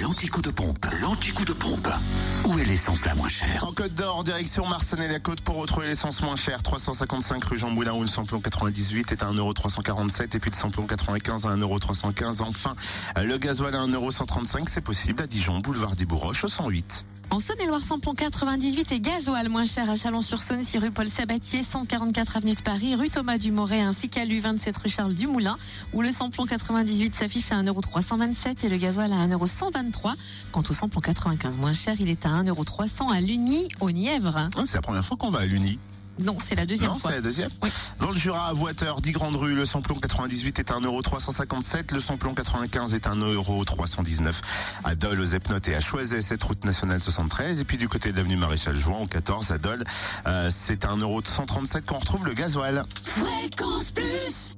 L'anticoup de pompe, l'anticoup de pompe. Où est l'essence la moins chère En Côte d'Or, direction Marseille et la Côte pour retrouver l'essence moins chère. 355 rue Jean Moulin où le samplon 98 est à 1,347€ et puis le samplon 95 à 1,315€. Enfin, le gasoil à 1,135€, c'est possible à Dijon, boulevard des Bourroches au 108. En Saône-et-Loire, samplon 98 et gasoil moins cher à Chalon-sur-Saône, 6 rue Paul Sabatier, 144 avenue de Paris, rue Thomas Dumoret ainsi qu'à l'U27 rue Charles Dumoulin, où le samplon 98 s'affiche à 1,327€ et le gasoil à 1,123€. Quant au samplon 95 moins cher, il est à 1,300€ à l'Uni, au Nièvre. Ah, c'est la première fois qu'on va à l'Uni. Non, c'est la deuxième Non, fois. c'est la deuxième. Oui. Dans le Jura, à Voiteur, 10 Grande Rue, le samplon 98 est à 1,357€, le samplon 95 est à 1,319€. À Dole, aux Epnotes et à Choiset, cette route nationale 73. Et puis du côté de l'avenue Maréchal Jouan, au 14, à Dole, euh, c'est à 1,137€ qu'on retrouve le gasoil. Fréquence Plus